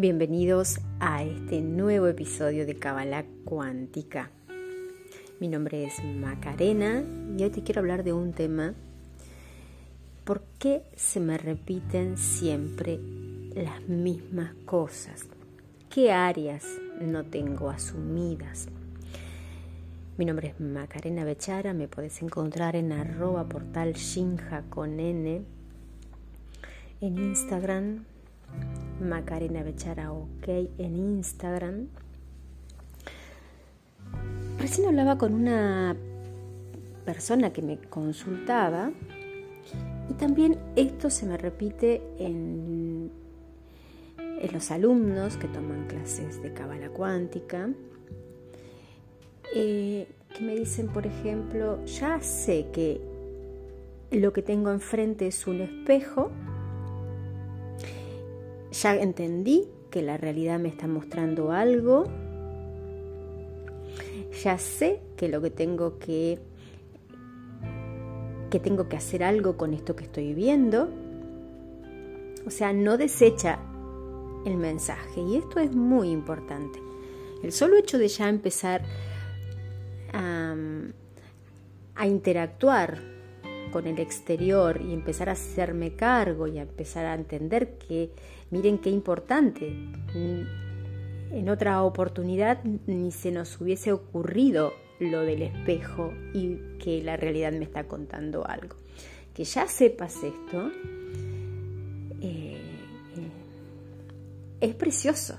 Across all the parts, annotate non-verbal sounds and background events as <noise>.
Bienvenidos a este nuevo episodio de Kabbalah Cuántica. Mi nombre es Macarena y hoy te quiero hablar de un tema. ¿Por qué se me repiten siempre las mismas cosas? ¿Qué áreas no tengo asumidas? Mi nombre es Macarena Bechara, me puedes encontrar en arroba portal Shinja con N en Instagram Macarena Bechara OK en Instagram. Recién hablaba con una persona que me consultaba y también esto se me repite en, los alumnos que toman clases de cábala cuántica, eh, que me dicen, por ejemplo, ya sé que lo que tengo enfrente es un espejo, ya entendí que la realidad me está mostrando algo. Ya sé que lo que tengo que que tengo que hacer algo con esto que estoy viendo. O sea, no desecha el mensaje y esto es muy importante. El solo hecho de ya empezar a, a interactuar con el exterior y empezar a hacerme cargo y a empezar a entender que, miren qué importante, en otra oportunidad ni se nos hubiese ocurrido lo del espejo y que la realidad me está contando algo. Que ya sepas esto eh, es precioso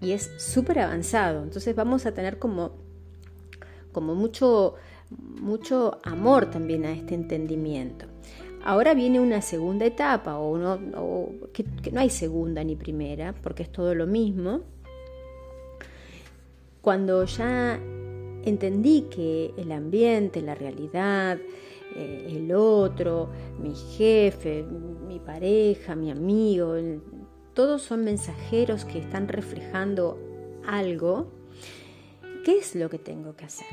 y es súper avanzado. Entonces vamos a tener como, como mucho mucho amor también a este entendimiento. Ahora viene una segunda etapa, o, no, que, no hay segunda ni primera, porque es todo lo mismo. Cuando ya entendí que el ambiente, la realidad, eh, el otro, mi jefe, mi pareja, mi amigo, todos son mensajeros que están reflejando algo, ¿qué es lo que tengo que hacer?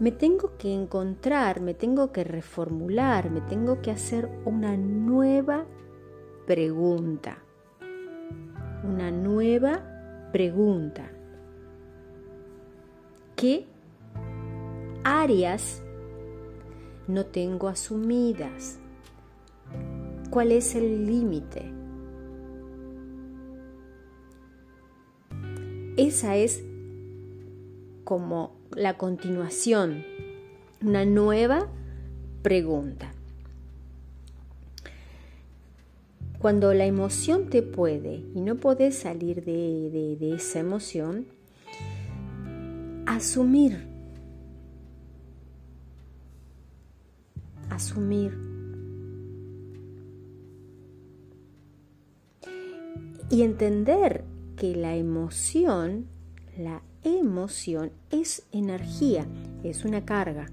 Me tengo que encontrar, me tengo que reformular, me tengo que hacer una nueva pregunta. Una nueva pregunta. ¿Qué áreas no tengo asumidas? ¿Cuál es el límite? Esa es como la continuación, una nueva pregunta. Cuando la emoción te puede y no podés salir de, de esa emoción, asumir, asumir. Y entender que la emoción, la emoción es energía, es una carga,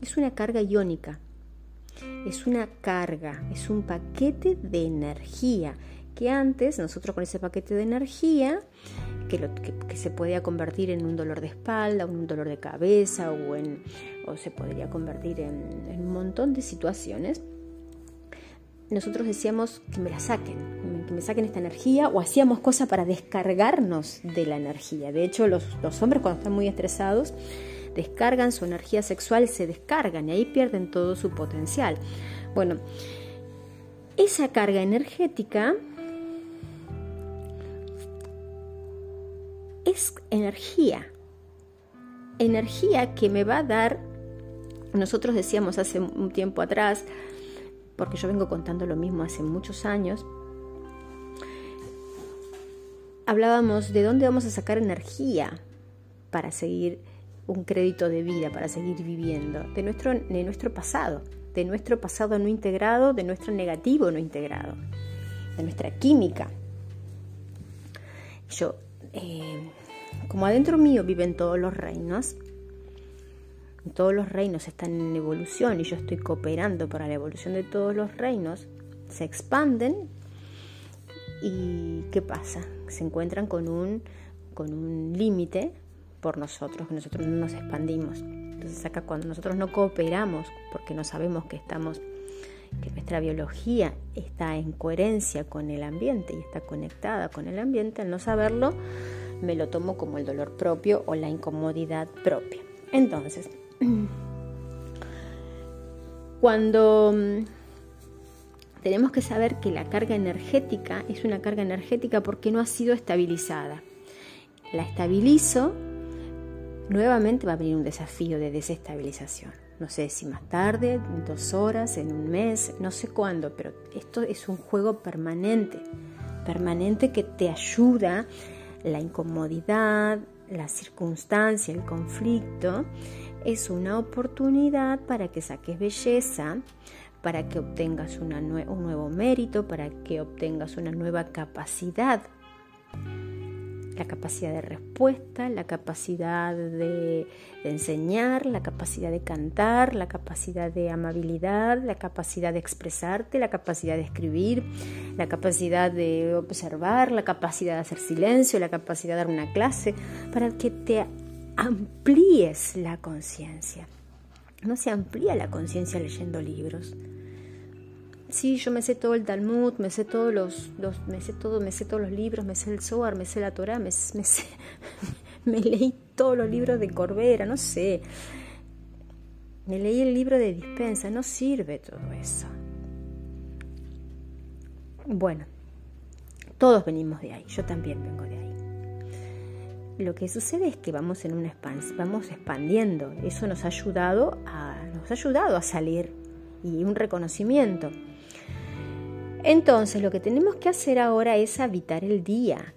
es una carga iónica, es una carga, es un paquete de energía que antes nosotros con ese paquete de energía que, se podía convertir en un dolor de espalda, un dolor de cabeza o, se podría convertir en un montón de situaciones, nosotros decíamos que me la saquen, que me saquen esta energía o hacíamos cosas para descargarnos de la energía. De hecho, los, hombres cuando están muy estresados descargan su energía sexual, se descargan y ahí pierden todo su potencial. Bueno, esa carga energética es energía, energía que me va a dar, nosotros decíamos hace un tiempo atrás, porque yo vengo contando lo mismo hace muchos años, hablábamos de dónde vamos a sacar energía para seguir un crédito de vida, para seguir viviendo, de nuestro, de nuestro pasado, de nuestro pasado no integrado, de nuestro negativo no integrado, de nuestra química. Yo, eh, como adentro mío viven todos los reinos, todos los reinos están en evolución y yo estoy cooperando para la evolución de todos los reinos, se expanden y ¿qué pasa? Se encuentran con un, con un límite por nosotros, que nosotros no nos expandimos. Entonces acá cuando nosotros no cooperamos porque no sabemos que estamos que nuestra biología está en coherencia con el ambiente y está conectada con el ambiente, al no saberlo, me lo tomo como el dolor propio o la incomodidad propia. Entonces, <clears throat> cuando mm, tenemos que saber que la carga energética es una carga energética porque no ha sido estabilizada. La estabilizo, nuevamente va a venir un desafío de desestabilización. No sé si más tarde, en dos horas, en un mes, no sé cuándo, pero esto es un juego permanente, permanente que te ayuda la incomodidad, la circunstancia, el conflicto, es una oportunidad para que saques belleza, para que obtengas un nuevo mérito, para que obtengas una nueva capacidad. La capacidad de respuesta, la capacidad de, enseñar, la capacidad de cantar, la capacidad de amabilidad, la capacidad de expresarte, la capacidad de escribir, la capacidad de observar, la capacidad de hacer silencio, la capacidad de dar una clase, para que te amplíes la conciencia. No se amplía la conciencia leyendo libros sí, yo me sé todo el Talmud, me sé todos los, me sé todo, me sé todos los libros, me sé el Zohar, me sé la Torah, me, <laughs> me, leí todos los libros de Corbera, no sé. Me leí el libro de dispensa, no sirve todo eso. Bueno, todos venimos de ahí, yo también vengo de ahí. Lo que sucede es que vamos en una vamos expandiendo. Eso nos ha ayudado a, nos ha ayudado a salir y un reconocimiento. Entonces lo que tenemos que hacer ahora es habitar el día.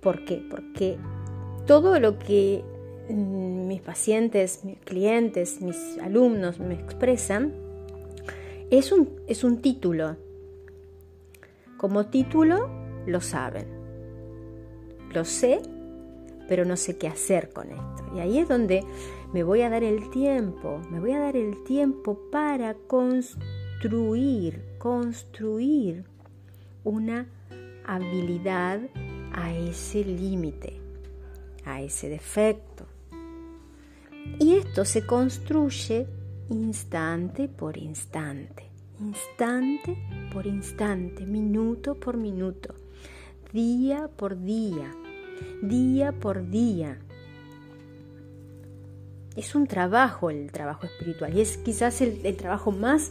¿Por qué? Porque todo lo que mm, mis pacientes, mis clientes, mis alumnos me expresan es un, es un título. Como título lo saben. Lo sé, pero no sé qué hacer con esto. Y ahí es donde me voy a dar el tiempo, me voy a dar el tiempo para construir, construir una habilidad a ese límite, a ese defecto. Y esto se construye instante por instante, instante por instante, minuto por minuto, día por día, día por día es un trabajo el trabajo espiritual y es quizás el, trabajo más,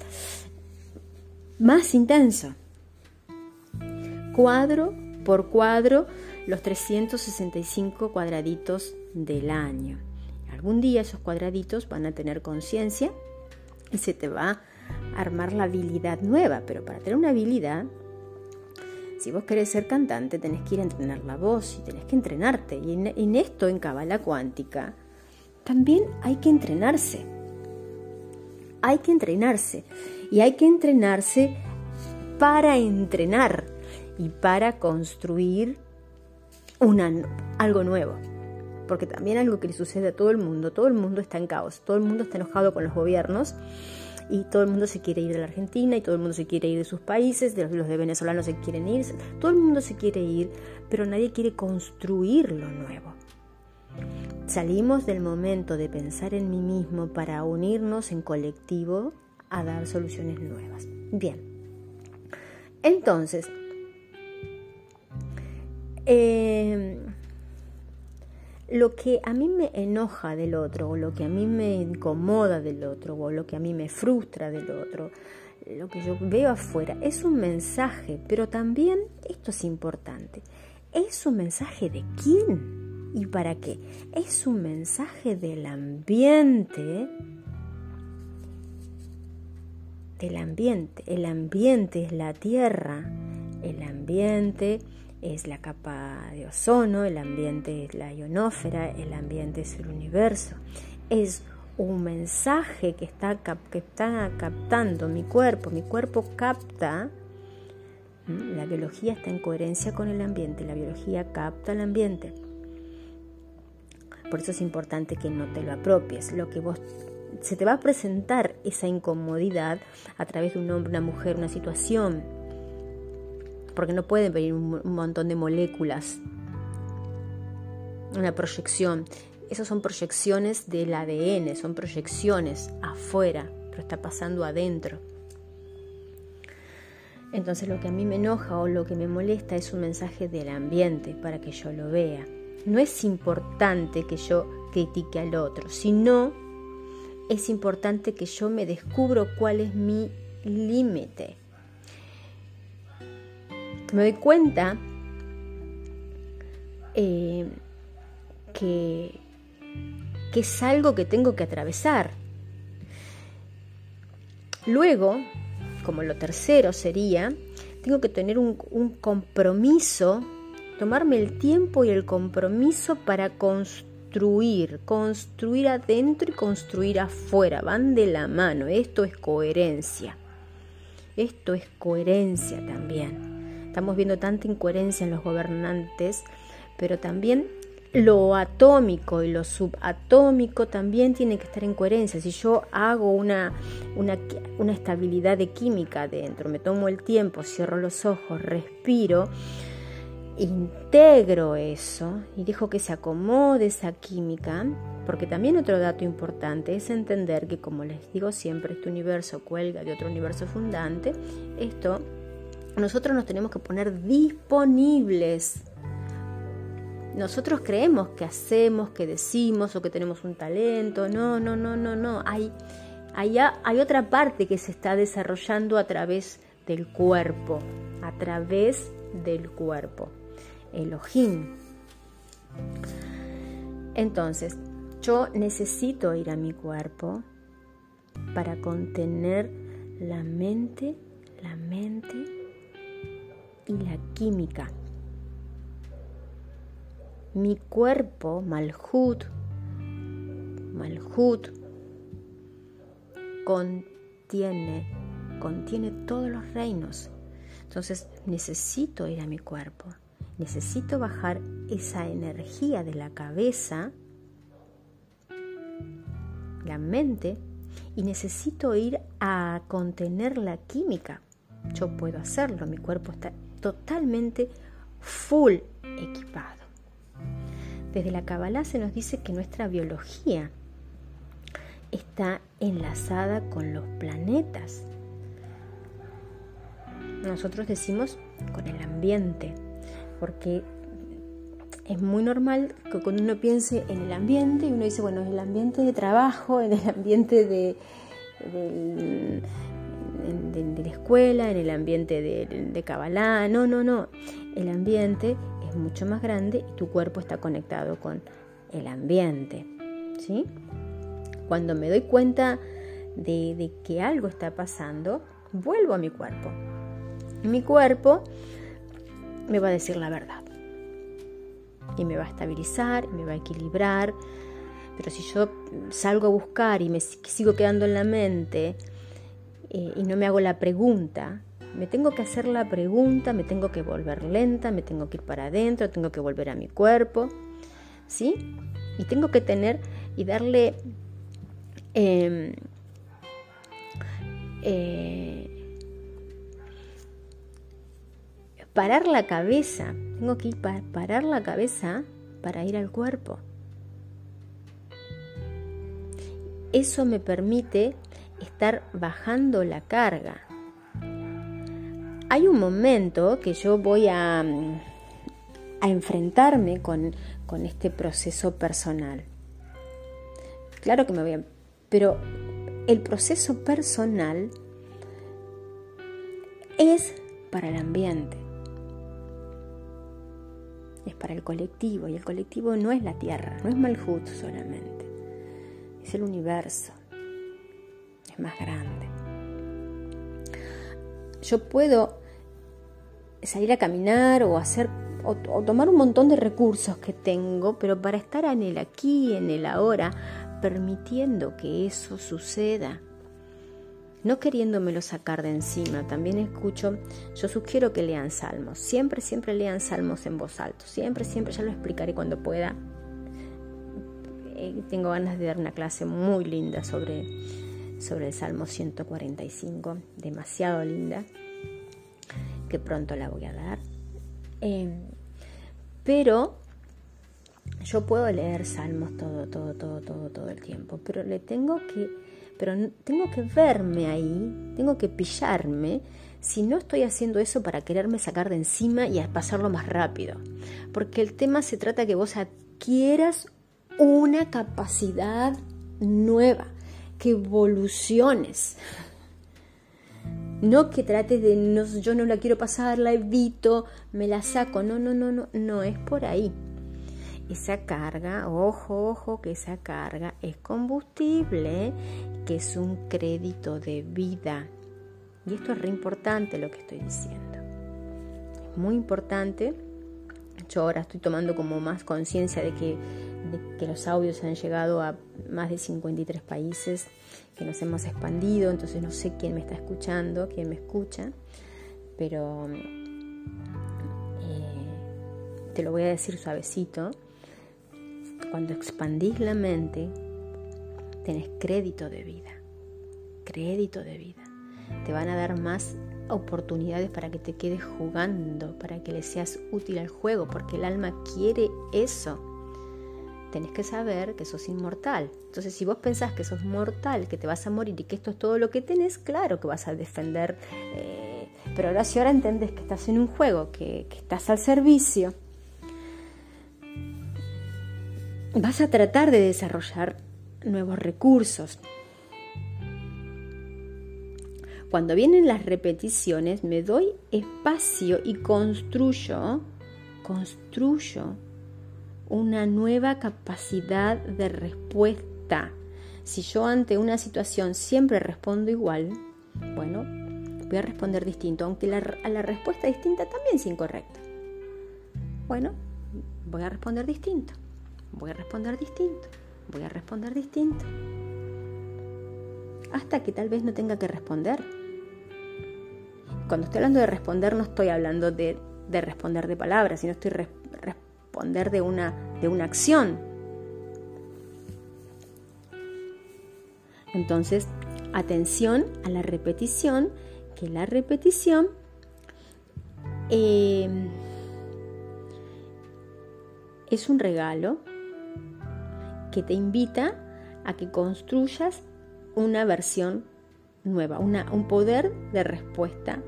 más intenso. Cuadro por cuadro, los 365 cuadraditos del año. Algún día esos cuadraditos van a tener conciencia y se te va a armar la habilidad nueva, pero para tener una habilidad, si vos querés ser cantante, tenés que ir a entrenar la voz y tenés que entrenarte. Y en, esto, en Cabala Cuántica, también hay que entrenarse. Hay que entrenarse. Y hay que entrenarse para entrenar y para construir una, algo nuevo. Porque también algo que le sucede a todo el mundo, todo el mundo está en caos, todo el mundo está enojado con los gobiernos y todo el mundo se quiere ir de la Argentina y todo el mundo se quiere ir de sus países, los, los de venezolanos se quieren ir, todo el mundo se quiere ir, pero nadie quiere construir lo nuevo. Salimos del momento de pensar en mí mismo para unirnos en colectivo a dar soluciones nuevas. Bien, entonces, em, lo que a mí me enoja del otro, o lo que a mí me incomoda del otro, o lo que a mí me frustra del otro, lo que yo veo afuera, es un mensaje, pero también, esto es importante, es un mensaje de quién ¿Y para qué? Es un mensaje del ambiente, del ambiente. El ambiente es la tierra, el ambiente es la capa de ozono, el ambiente es la ionósfera, el ambiente es el universo. Es un mensaje que está, que captando mi cuerpo, mi cuerpo capta la biología está en coherencia con el ambiente, la biología capta el ambiente. Por eso es importante que no te lo apropies. Lo que vos se te va a presentar esa incomodidad a través de un hombre, una mujer, una situación. Porque no pueden venir un, montón de moléculas, una proyección. Esas son proyecciones del ADN, son proyecciones afuera, pero está pasando adentro. Entonces lo que a mí me enoja o lo que me molesta es un mensaje del ambiente para que yo lo vea. No es importante que yo critique al otro, sino es importante que yo me descubro cuál es mi límite. Me doy cuenta eh, que, que es algo que tengo que atravesar. Luego, como lo tercero sería, tengo que tener un, compromiso, tomarme el tiempo y el compromiso para construir, construir adentro y construir afuera, van de la mano, esto es coherencia, esto es coherencia también. Estamos viendo tanta incoherencia en los gobernantes, pero también lo atómico y lo subatómico también tienen que estar en coherencia. Si yo hago una, una, estabilidad de química dentro, me tomo el tiempo, cierro los ojos, respiro, integro eso y dejo que se acomode esa química, porque también otro dato importante es entender que, como les digo siempre, este universo cuelga de otro universo fundante, esto nosotros nos tenemos que poner disponibles nosotros creemos que hacemos, que decimos o que tenemos un talento. No, no, no, no, no. Hay, hay, otra parte que se está desarrollando a través del cuerpo, a través del cuerpo. Elohim. Entonces, yo necesito ir a mi cuerpo para contener la mente, la mente y la química mi cuerpo, Malhut, Malhut, contiene, contiene todos los reinos. Entonces necesito ir a mi cuerpo, necesito bajar esa energía de la cabeza, la mente, y necesito ir a contener la química. Yo puedo hacerlo, mi cuerpo está totalmente full equipado. Desde la Kabbalah se nos dice que nuestra biología está enlazada con los planetas. Nosotros decimos con el ambiente, porque es muy normal que cuando uno piense en el ambiente y uno dice, bueno, <laughs> en el ambiente de trabajo, en el ambiente de, de, la escuela, en el ambiente de, de Kabbalah, no, no, no, el ambiente mucho más grande y tu cuerpo está conectado con el ambiente. ¿sí? Cuando me doy cuenta de, que algo está pasando, vuelvo a mi cuerpo. Mi cuerpo me va a decir la verdad. Y me va a estabilizar, me va a equilibrar. Pero si yo salgo a buscar y me sigo quedando en la mente eh, y no me hago la pregunta, me tengo que hacer la pregunta, me tengo que volver lenta, me tengo que ir para adentro, tengo que volver a mi cuerpo, ¿sí? Y tengo que tener y darle em, eh, parar la cabeza, tengo que ir para parar la cabeza para ir al cuerpo. Eso me permite estar bajando la carga. Hay un momento que yo voy a, a enfrentarme con, con, este proceso personal. Claro que me voy a... Pero el proceso personal es para el ambiente, es para el colectivo y el colectivo no es la Tierra, no es Malhut solamente, es el universo, más grande yo puedo salir a caminar o hacer o, tomar un montón de recursos que tengo, pero para estar en el aquí, en el ahora, permitiendo que eso suceda, no queriéndomelo sacar de encima. También escucho, yo sugiero que lean salmos, siempre, siempre lean salmos en voz alta, siempre, siempre, ya lo explicaré cuando pueda. Eh, tengo ganas de dar una clase muy linda sobre sobre el Salmo 145, demasiado linda, que pronto la voy a dar. Em, pero yo puedo leer salmos todo, todo, todo, todo, todo el tiempo, pero le tengo que, pero tengo que verme ahí, tengo que pillarme si no estoy haciendo eso para quererme sacar de encima y pasarlo más rápido. Porque el tema se trata que vos adquieras una capacidad nueva, que evoluciones. No que trates de, no, yo no la quiero pasar, la evito, me la saco. No, no, no, no, no es por ahí. Esa carga, ojo, ojo, que esa carga es combustible, que es un crédito de vida. Y esto es re importante lo que estoy diciendo. Es muy importante. Yo ahora estoy tomando como más conciencia de que, de que los audios han llegado a más de 53 países, que nos hemos expandido, entonces no sé quién me está escuchando, quién me escucha, pero eh, te lo voy a decir suavecito cuando expandís la mente, tenés crédito de vida, crédito de vida. Te van a dar más oportunidades para que te quedes jugando, para que le seas útil al juego, porque el alma quiere eso. Tenés que saber que sos inmortal. Entonces, si vos pensás que sos mortal, que te vas a morir y que esto es todo lo que tenés, claro que vas a defender. Eh, pero ahora si ahora entendés que estás en un juego, que, que estás al servicio, vas a tratar de desarrollar nuevos recursos. Cuando vienen las repeticiones, me doy espacio y construyo, construyo una nueva capacidad de respuesta. Si yo ante una situación siempre respondo igual, bueno, voy a responder distinto, aunque la, la respuesta distinta también es incorrecta. Bueno, voy a responder distinto voy a responder distinto, voy a responder distinto. Hasta que tal vez no tenga que responder. Cuando estoy hablando de responder no estoy hablando de, responder de palabras, sino estoy responder de una, de una acción. Entonces, atención a la repetición, que la repetición eh, es un regalo que te invita a que construyas una versión nueva, un poder de respuesta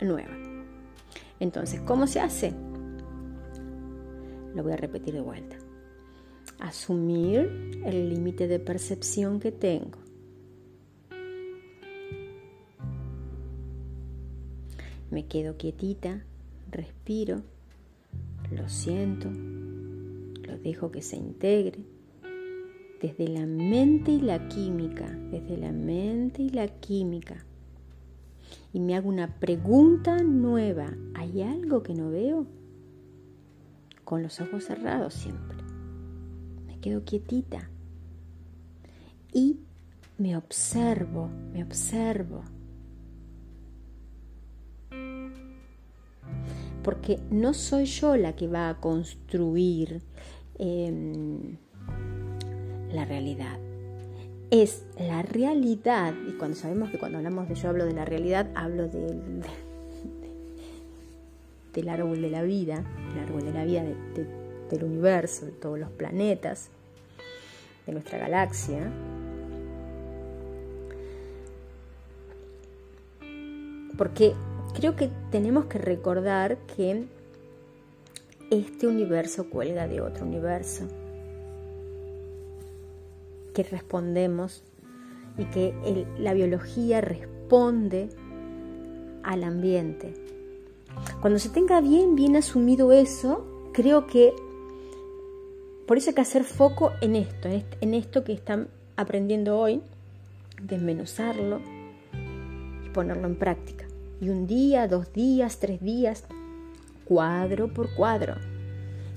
nueva. Entonces, ¿cómo se hace? Lo voy a repetir de vuelta. Asumir el límite de percepción que tengo. Me quedo quietita, respiro, lo siento, dejo que se integre desde la mente y la química, desde la mente y la química. Y me hago una pregunta nueva. ¿Hay algo que no veo? Con los ojos cerrados siempre. Me quedo quietita. Y me observo, me observo. Porque no soy yo la que va a construir Em, la realidad. Es la realidad, y cuando sabemos que cuando hablamos de yo hablo de la realidad, hablo del, del árbol de la vida, el árbol de la vida del universo, de todos los planetas, de nuestra galaxia. Porque creo que tenemos que recordar que este universo cuelga de otro universo, que respondemos y que la biología responde al ambiente. Cuando se tenga bien, bien asumido eso, creo que por eso hay que hacer foco en esto, en esto que están aprendiendo hoy, desmenuzarlo y ponerlo en práctica. Y un día, dos días, tres días, cuadro por cuadro,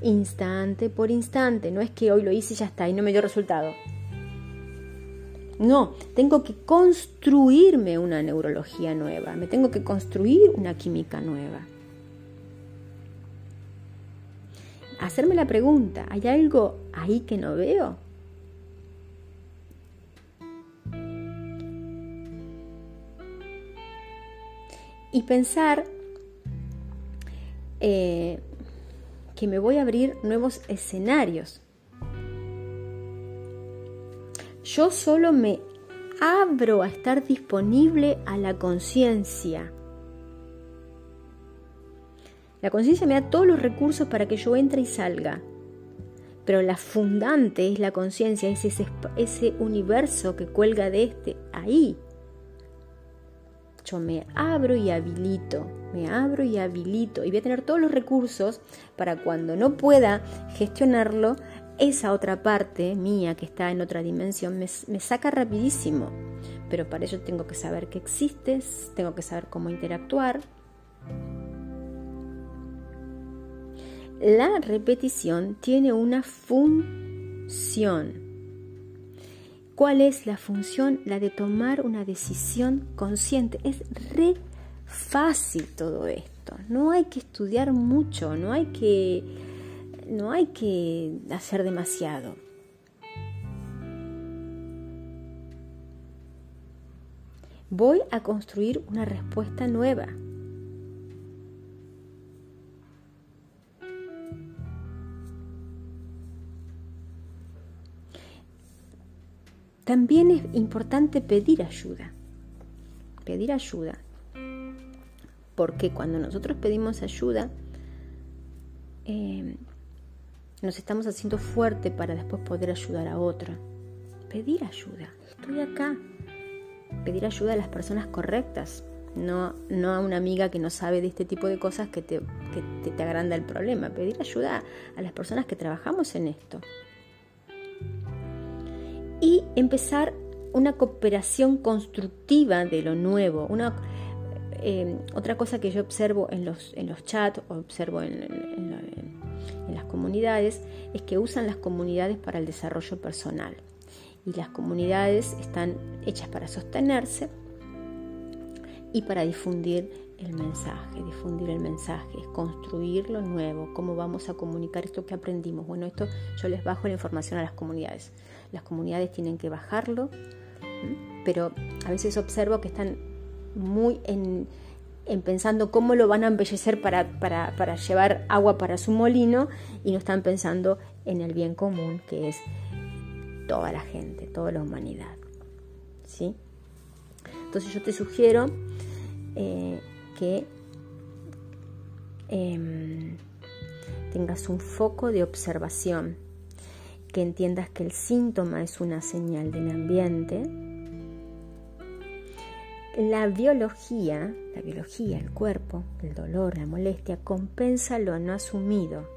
instante por instante. No es que hoy lo hice y ya está y no me dio resultado. No, tengo que construirme una neurología nueva, me tengo que construir una química nueva. Hacerme la pregunta, ¿hay algo ahí que no veo? Y pensar eh, que me voy a abrir nuevos escenarios. Yo solo me abro a estar disponible a la conciencia. La conciencia me da todos los recursos para que yo entre y salga. Pero la fundante es la conciencia, es ese, ese universo que cuelga de este ahí. Yo me abro y habilito, me abro y habilito y voy a tener todos los recursos para cuando no pueda gestionarlo, esa otra parte mía que está en otra dimensión me, saca rapidísimo. Pero para ello tengo que saber que existes, tengo que saber cómo interactuar. La repetición tiene una función. ¿Cuál es la función? La de tomar una decisión consciente. Es re fácil todo esto. No hay que estudiar mucho, no hay que, no hay que hacer demasiado. Voy a construir una respuesta nueva. También es importante pedir ayuda. Pedir ayuda. Porque cuando nosotros pedimos ayuda, eh, nos estamos haciendo fuerte para después poder ayudar a otro. Pedir ayuda. Estoy acá. Pedir ayuda a las personas correctas. No, no a una amiga que no sabe de este tipo de cosas que te, que te agranda el problema. Pedir ayuda a las personas que trabajamos en esto y empezar una cooperación constructiva de lo nuevo. Una, eh, otra cosa que yo observo en los, en los chats, observo en, en, las comunidades, es que usan las comunidades para el desarrollo personal. Y las comunidades están hechas para sostenerse y para difundir el mensaje, difundir el mensaje, construir lo nuevo, cómo vamos a comunicar esto que aprendimos. Bueno, esto yo les bajo la información a las comunidades las comunidades tienen que bajarlo, pero a veces observo que están muy en, pensando cómo lo van a embellecer para, para, llevar agua para su molino y no están pensando en el bien común que es toda la gente, toda la humanidad. ¿sí? Entonces yo te sugiero eh, que em, tengas un foco de observación que entiendas que el síntoma es una señal del ambiente. La biología, la biología, el cuerpo, el dolor, la molestia, compensa lo no asumido.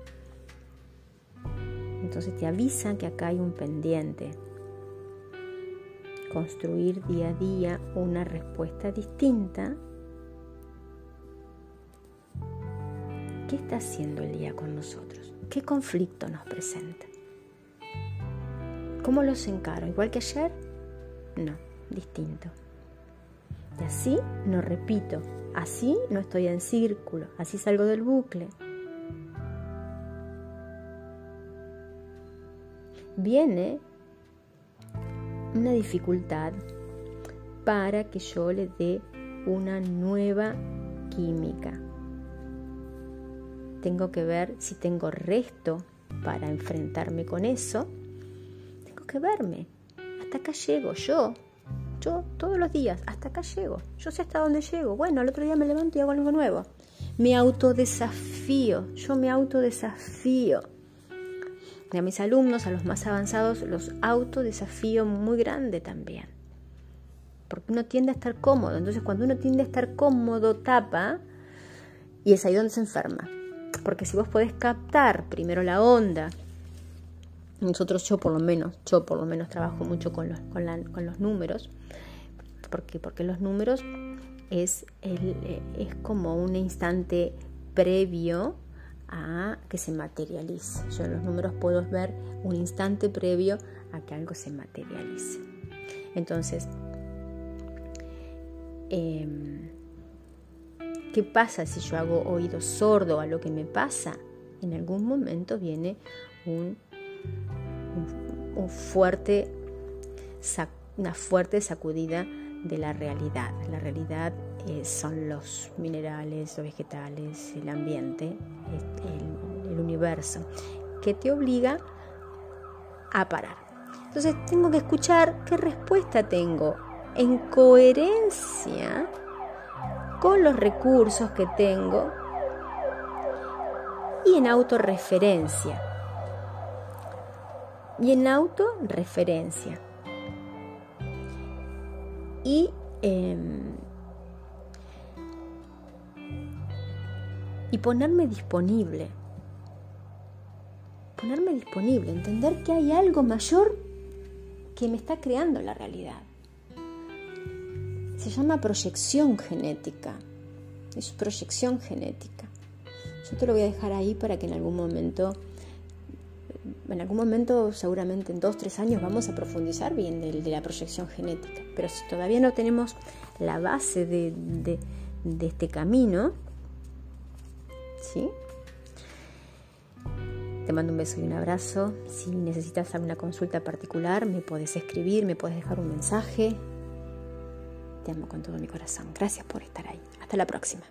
Entonces te avisa que acá hay un pendiente. Construir día a día una respuesta distinta. ¿Qué está haciendo el día con nosotros? ¿Qué conflicto nos presenta? ¿Cómo los encaro? ¿Igual que ayer? No, distinto. Y así no repito, así no estoy en círculo, así salgo del bucle. Viene una dificultad para que yo le dé una nueva química. Tengo que ver si tengo resto para enfrentarme con eso que verme. Hasta acá llego, yo. Yo todos los días, hasta acá llego. Yo sé hasta dónde llego. Bueno, el otro día me levanto y hago algo nuevo. Me autodesafío, yo me autodesafío. Y a mis alumnos, a los más avanzados, los autodesafío muy grande también. Porque uno tiende a estar cómodo. Entonces, cuando uno tiende a estar cómodo, tapa y es ahí donde se enferma. Porque si vos podés captar primero la onda nosotros, yo por lo menos, yo por lo menos trabajo mucho con los, con, los números, porque, porque los números es, el, es como un instante previo a que se materialice. Yo los números puedo ver un instante previo a que algo se materialice. Entonces, em, ¿qué pasa si yo hago oído sordo a lo que me pasa? En algún momento viene un fuerte, una fuerte sacudida de la realidad. La realidad son los minerales, los vegetales, el ambiente, el, universo, que te obliga a parar. Entonces tengo que escuchar qué respuesta tengo en coherencia con los recursos que tengo y en autorreferencia. Y en autorreferencia. Y, em, y ponerme disponible. Ponerme disponible, entender que hay algo mayor que me está creando la realidad. Se llama proyección genética. Es proyección genética. Yo te lo voy a dejar ahí para que en algún momento, en algún momento, seguramente en dos, tres años, vamos a profundizar bien de, la proyección genética. Pero si todavía no tenemos la base de, este camino, ¿sí? Te mando un beso y un abrazo. Si necesitas alguna consulta particular, me puedes escribir, me puedes dejar un mensaje. Te amo con todo mi corazón. Gracias por estar ahí. Hasta la próxima.